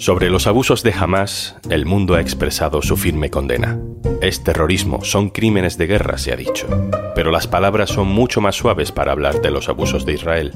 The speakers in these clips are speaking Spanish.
Sobre los abusos de Hamas, el mundo ha expresado su firme condena. Es terrorismo, son crímenes de guerra, se ha dicho. Pero las palabras son mucho más suaves para hablar de los abusos de Israel.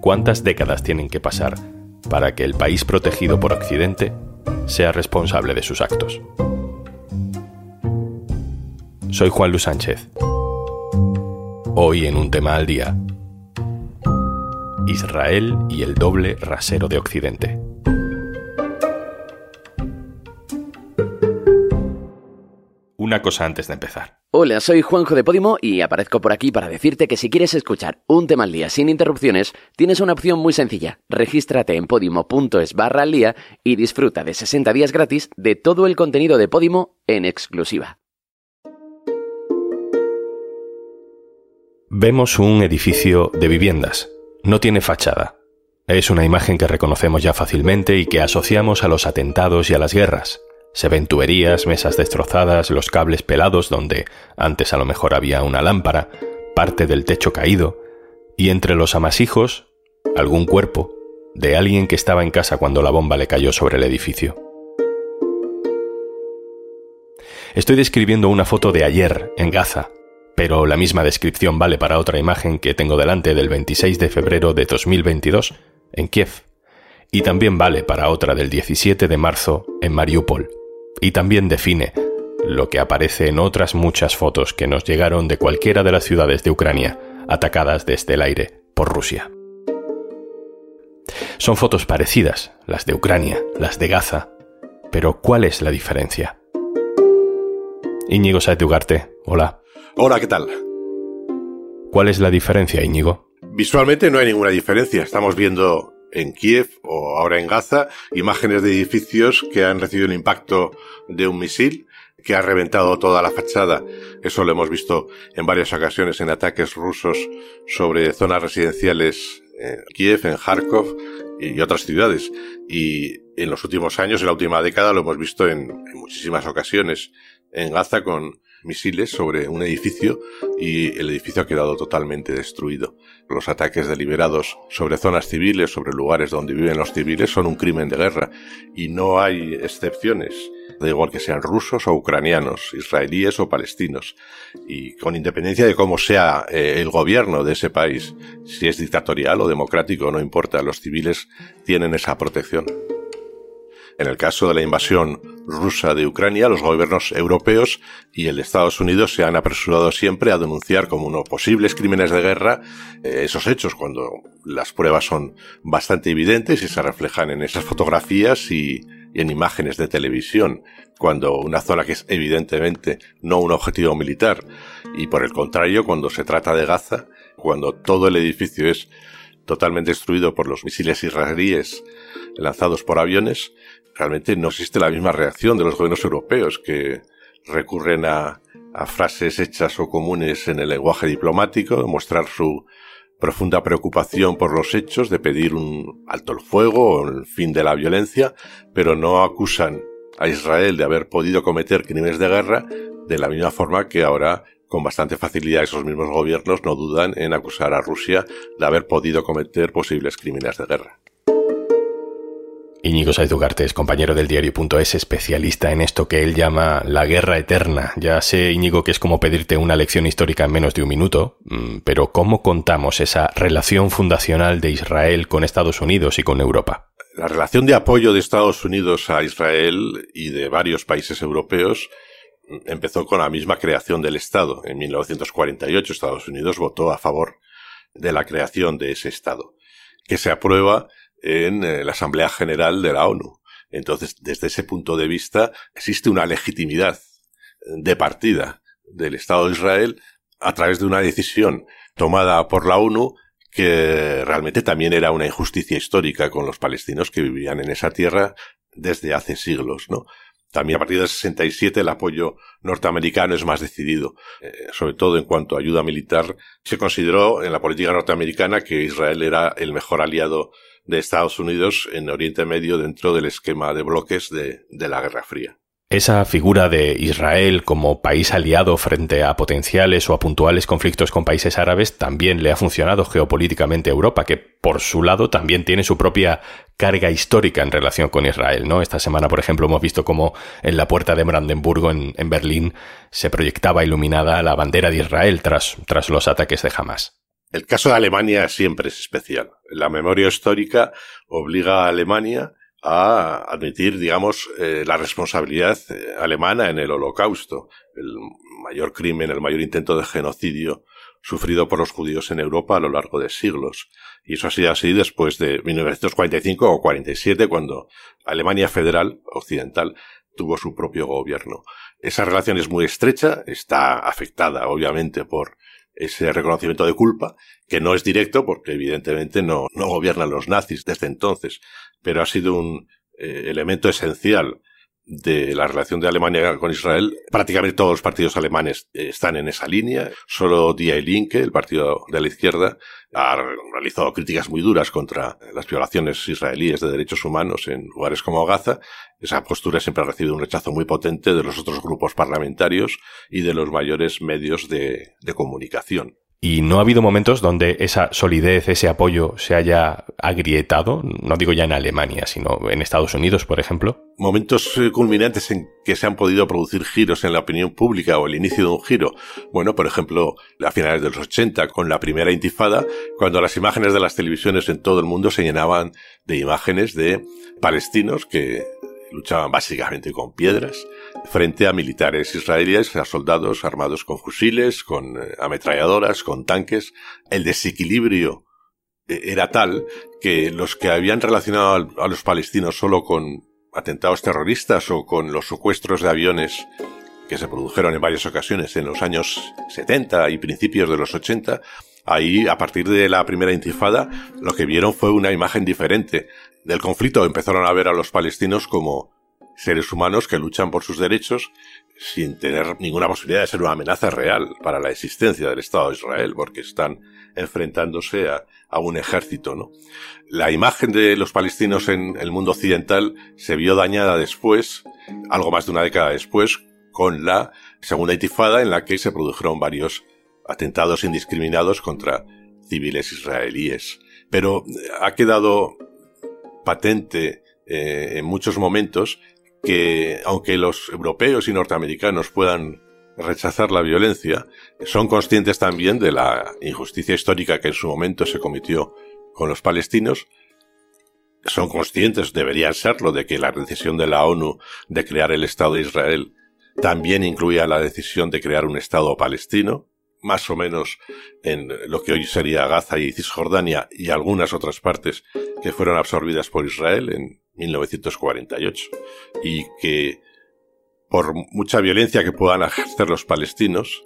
¿Cuántas décadas tienen que pasar para que el país protegido por Occidente sea responsable de sus actos? Soy Juan Luis Sánchez. Hoy en un tema al día. Israel y el doble rasero de Occidente. Una cosa antes de empezar. Hola, soy Juanjo de Podimo y aparezco por aquí para decirte que si quieres escuchar un tema al día sin interrupciones, tienes una opción muy sencilla. Regístrate en podimo.es barra al día y disfruta de 60 días gratis de todo el contenido de Podimo en exclusiva. Vemos un edificio de viviendas. No tiene fachada. Es una imagen que reconocemos ya fácilmente y que asociamos a los atentados y a las guerras. Se ven tuberías, mesas destrozadas, los cables pelados donde antes a lo mejor había una lámpara, parte del techo caído, y entre los amasijos, algún cuerpo de alguien que estaba en casa cuando la bomba le cayó sobre el edificio. Estoy describiendo una foto de ayer, en Gaza, pero la misma descripción vale para otra imagen que tengo delante del 26 de febrero de 2022, en Kiev, y también vale para otra del 17 de marzo, en Mariupol y también define lo que aparece en otras muchas fotos que nos llegaron de cualquiera de las ciudades de Ucrania atacadas desde el aire por Rusia. Son fotos parecidas, las de Ucrania, las de Gaza, pero ¿cuál es la diferencia? Íñigo Saez de Ugarte, hola. Hola, ¿qué tal? ¿Cuál es la diferencia, Íñigo? Visualmente no hay ninguna diferencia. Estamos viendo en Kiev o ahora en Gaza, imágenes de edificios que han recibido el impacto de un misil que ha reventado toda la fachada. Eso lo hemos visto en varias ocasiones en ataques rusos sobre zonas residenciales en Kiev, en Kharkov y otras ciudades. Y en los últimos años, en la última década, lo hemos visto en, en muchísimas ocasiones en Gaza con misiles sobre un edificio y el edificio ha quedado totalmente destruido. Los ataques deliberados sobre zonas civiles, sobre lugares donde viven los civiles, son un crimen de guerra y no hay excepciones, da igual que sean rusos o ucranianos, israelíes o palestinos, y con independencia de cómo sea eh, el gobierno de ese país, si es dictatorial o democrático, no importa, los civiles tienen esa protección. En el caso de la invasión rusa de Ucrania, los gobiernos europeos y el Estados Unidos se han apresurado siempre a denunciar como unos posibles crímenes de guerra eh, esos hechos cuando las pruebas son bastante evidentes y se reflejan en esas fotografías y, y en imágenes de televisión, cuando una zona que es evidentemente no un objetivo militar. Y por el contrario cuando se trata de Gaza, cuando todo el edificio es totalmente destruido por los misiles israelíes lanzados por aviones, realmente no existe la misma reacción de los gobiernos europeos que recurren a, frases hechas o comunes en el lenguaje diplomático, mostrar su profunda preocupación por los hechos, de pedir un alto el fuego o el fin de la violencia, pero no acusan a Israel de haber podido cometer crímenes de guerra de la misma forma que ahora con bastante facilidad esos mismos gobiernos no dudan en acusar a Rusia de haber podido cometer posibles crímenes de guerra. Íñigo Saiz es compañero del diario.es, especialista en esto que él llama la guerra eterna. Ya sé, Íñigo, que es como pedirte una lección histórica en menos de un minuto, mm, pero ¿cómo contamos esa relación fundacional de Israel con Estados Unidos y con Europa? La relación de apoyo de Estados Unidos a Israel y de varios países europeos empezó con la misma creación del Estado. En 1948 Estados Unidos votó a favor de la creación de ese Estado, que se aprueba en eh, la Asamblea General de la ONU. Entonces, desde ese punto de vista, existe una legitimidad de partida del Estado de Israel a través de una decisión tomada por la ONU que realmente también era una injusticia histórica con los palestinos que vivían en esa tierra desde hace siglos, ¿no? También a partir del 67 el apoyo norteamericano es más decidido, eh, sobre todo en cuanto a ayuda militar. Se consideró en la política norteamericana que Israel era el mejor aliado de Estados Unidos en Oriente Medio dentro del esquema de bloques de, de la Guerra Fría. Esa figura de Israel como país aliado frente a potenciales o a puntuales conflictos con países árabes también le ha funcionado geopolíticamente a Europa, que por su lado también tiene su propia carga histórica en relación con Israel, ¿no? Esta semana, por ejemplo, hemos visto cómo en la puerta de Brandenburgo, en, Berlín, se proyectaba iluminada la bandera de Israel tras, tras los ataques de Hamas. El caso de Alemania siempre es especial. La memoria histórica obliga a Alemania a admitir, digamos, eh, la responsabilidad eh, alemana en el holocausto, el mayor crimen, el mayor intento de genocidio sufrido por los judíos en Europa a lo largo de siglos. Y eso ha sido así después de 1945 o 47, cuando Alemania Federal Occidental tuvo su propio gobierno. Esa relación es muy estrecha, está afectada obviamente por ese reconocimiento de culpa, que no es directo porque evidentemente no, no gobiernan los nazis desde entonces, pero ha sido un eh, elemento esencial de la relación de Alemania con Israel. Prácticamente todos los partidos alemanes eh, están en esa línea. Solo Die Linke, el partido de la izquierda, ha realizado críticas muy duras contra las violaciones israelíes de derechos humanos en lugares como Gaza. Esa postura siempre ha recibido un rechazo muy potente de los otros grupos parlamentarios y de los mayores medios de, de comunicación. ¿Y no ha habido momentos donde esa solidez, ese apoyo se haya agrietado? No digo ya en Alemania, sino en Estados Unidos, por ejemplo. Momentos eh, culminantes en que se han podido producir giros en la opinión pública o el inicio de un giro. Bueno, por ejemplo, a finales de los 80, con la primera intifada, cuando las imágenes de las televisiones en todo el mundo se llenaban de imágenes de palestinos que luchaban básicamente con piedras, frente a militares israelíes, a soldados armados con fusiles, con eh, ametralladoras, con tanques. El desequilibrio eh, era tal que los que habían relacionado a los palestinos solo con atentados terroristas o con los secuestros de aviones que se produjeron en varias ocasiones en los años 70 y principios de los 80, ahí a partir de la primera intifada lo que vieron fue una imagen diferente del conflicto. Empezaron a ver a los palestinos como seres humanos que luchan por sus derechos sin tener ninguna posibilidad de ser una amenaza real para la existencia del Estado de Israel, porque están enfrentándose a, a, un ejército, ¿no? La imagen de los palestinos en el mundo occidental se vio dañada después, algo más de una década después, con la segunda intifada en la que se produjeron varios atentados indiscriminados contra civiles israelíes. Pero ha quedado patente eh, en muchos momentos que aunque los europeos y norteamericanos puedan rechazar la violencia, son conscientes también de la injusticia histórica que en su momento se cometió con los palestinos, son conscientes, deberían serlo, de que la decisión de la ONU de crear el Estado de Israel también incluía la decisión de crear un Estado palestino, más o menos en lo que hoy sería Gaza y Cisjordania y algunas otras partes que fueron absorbidas por Israel en 1948 y que por mucha violencia que puedan ejercer los palestinos,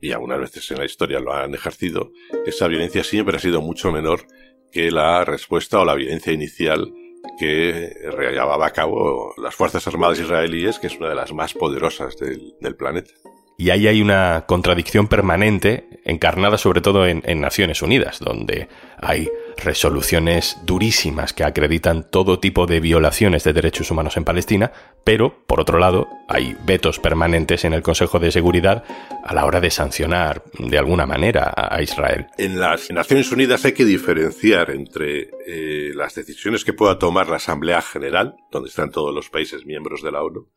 y algunas veces en la historia lo han ejercido, esa violencia siempre ha sido mucho menor que la respuesta o la violencia inicial que llevaba a cabo las Fuerzas Armadas israelíes, que es una de las más poderosas del, del planeta. Y ahí hay una contradicción permanente, encarnada sobre todo en, Naciones Unidas, donde hay resoluciones durísimas que acreditan todo tipo de violaciones de derechos humanos en Palestina, pero, por otro lado, hay vetos permanentes en el Consejo de Seguridad a la hora de sancionar de alguna manera a Israel. En las Naciones Unidas hay que diferenciar entre eh, las decisiones que pueda tomar la Asamblea General, donde están todos los países miembros de la ONU,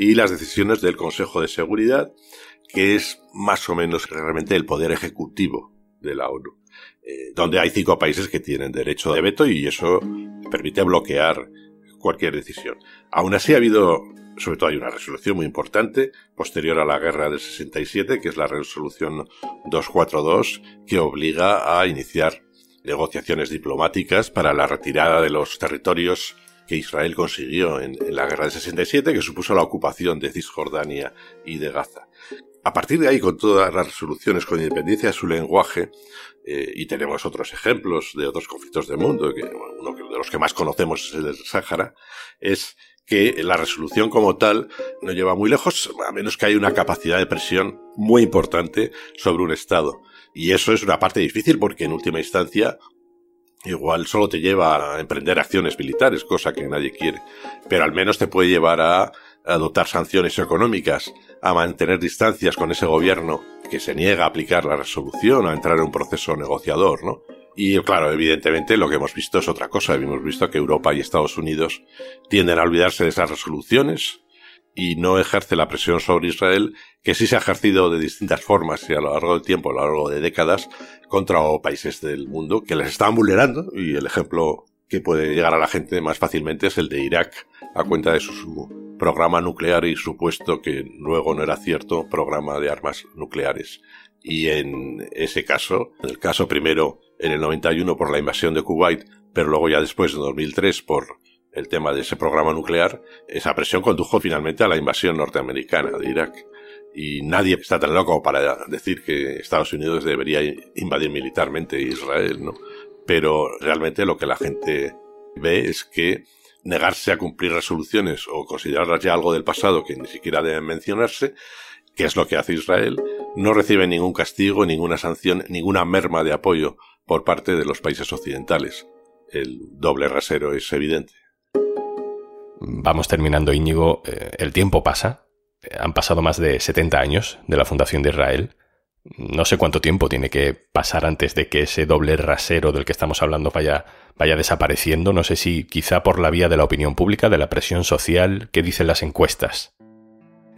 y las decisiones del Consejo de Seguridad, que es más o menos realmente el poder ejecutivo de la ONU, eh, donde hay cinco países que tienen derecho de veto y eso permite bloquear cualquier decisión. Aún así ha habido, sobre todo hay una resolución muy importante posterior a la guerra del 67, que es la resolución 242, que obliga a iniciar negociaciones diplomáticas para la retirada de los territorios que Israel consiguió en, la guerra del 67, que supuso la ocupación de Cisjordania y de Gaza. A partir de ahí, con todas las resoluciones, con independencia de su lenguaje, eh, y tenemos otros ejemplos de otros conflictos del mundo, que uno de los que más conocemos es el del Sáhara, es que la resolución como tal no lleva muy lejos, a menos que haya una capacidad de presión muy importante sobre un Estado. Y eso es una parte difícil porque en última instancia igual solo te lleva a emprender acciones militares, cosa que nadie quiere, pero al menos te puede llevar a adoptar sanciones económicas, a mantener distancias con ese gobierno que se niega a aplicar la resolución, a entrar en un proceso negociador, ¿no? Y claro, evidentemente lo que hemos visto es otra cosa. Hemos visto que Europa y Estados Unidos tienden a olvidarse de esas resoluciones y no ejerce la presión sobre Israel, que sí se ha ejercido de distintas formas y a lo largo del tiempo, a lo largo de décadas, contra países del mundo que les están vulnerando. Y el ejemplo que puede llegar a la gente más fácilmente es el de Irak, a cuenta de su programa nuclear y supuesto que luego no era cierto programa de armas nucleares. Y en ese caso, en el caso primero en el 91 por la invasión de Kuwait, pero luego ya después en 2003 por el tema de ese programa nuclear, esa presión condujo finalmente a la invasión norteamericana de Irak. Y nadie está tan loco para decir que Estados Unidos debería invadir militarmente Israel, ¿no? Pero realmente lo que la gente ve es que negarse a cumplir resoluciones o considerarlas ya algo del pasado que ni siquiera deben mencionarse, que es lo que hace Israel, no recibe ningún castigo, ninguna sanción, ninguna merma de apoyo por parte de los países occidentales. El doble rasero es evidente. Vamos terminando, Íñigo. Eh, el tiempo pasa. Han pasado más de 70 años de la fundación de Israel. No sé cuánto tiempo tiene que pasar antes de que ese doble rasero del que estamos hablando vaya, vaya desapareciendo. No sé si quizá por la vía de la opinión pública, de la presión social, ¿qué dicen las encuestas?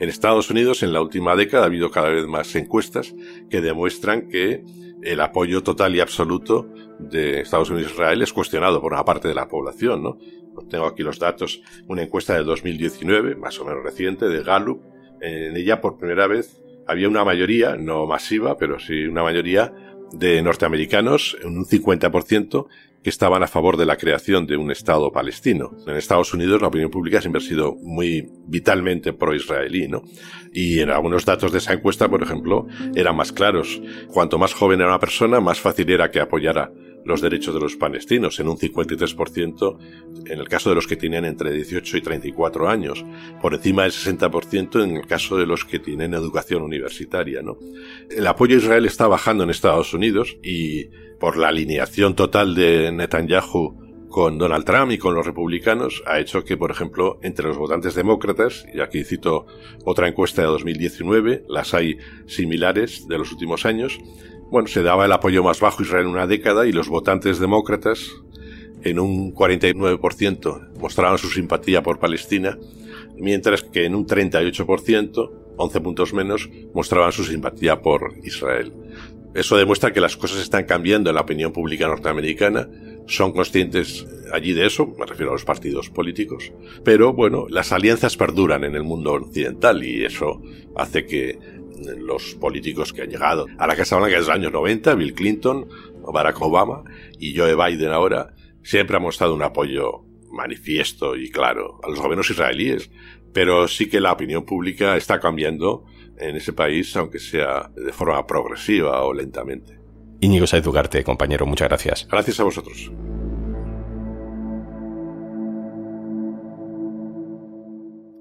En Estados Unidos, en la última década, ha habido cada vez más encuestas que demuestran que el apoyo total y absoluto de Estados Unidos a Israel es cuestionado por una parte de la población, ¿no? Tengo aquí los datos, una encuesta de 2019, más o menos reciente, de Gallup. En ella, por primera vez, había una mayoría, no masiva, pero sí una mayoría de norteamericanos, un 50%, que estaban a favor de la creación de un Estado palestino. En Estados Unidos la opinión pública siempre ha sido muy vitalmente pro-israelí, ¿no? Y en algunos datos de esa encuesta, por ejemplo, eran más claros. Cuanto más joven era una persona, más fácil era que apoyara los derechos de los palestinos, en un 53% en el caso de los que tenían entre 18 y 34 años, por encima del 60% en el caso de los que tienen educación universitaria. ¿no? El apoyo a Israel está bajando en Estados Unidos y por la alineación total de Netanyahu con Donald Trump y con los republicanos ha hecho que, por ejemplo, entre los votantes demócratas, y aquí cito otra encuesta de 2019, las hay similares de los últimos años, bueno, se daba el apoyo más bajo a Israel en una década y los votantes demócratas en un 49% mostraban su simpatía por Palestina, mientras que en un 38%, 11 puntos menos, mostraban su simpatía por Israel. Eso demuestra que las cosas están cambiando en la opinión pública norteamericana, son conscientes allí de eso, me refiero a los partidos políticos, pero bueno, las alianzas perduran en el mundo occidental y eso hace que los políticos que han llegado a la Casa Blanca desde los años 90, Bill Clinton, Barack Obama y Joe Biden ahora, siempre han mostrado un apoyo manifiesto y claro a los gobiernos israelíes, pero sí que la opinión pública está cambiando en ese país, aunque sea de forma progresiva o lentamente. Íñigo Saez compañero, muchas gracias. Gracias a vosotros.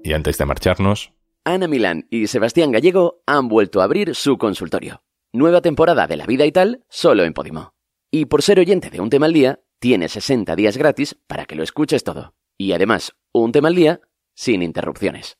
Y antes de marcharnos, Ana Milán y Sebastián Gallego han vuelto a abrir su consultorio. Nueva temporada de La Vida y Tal, solo en Podimo. Y por ser oyente de Un Tema al Día, tienes 60 días gratis para que lo escuches todo. Y además, Un Tema al Día sin interrupciones.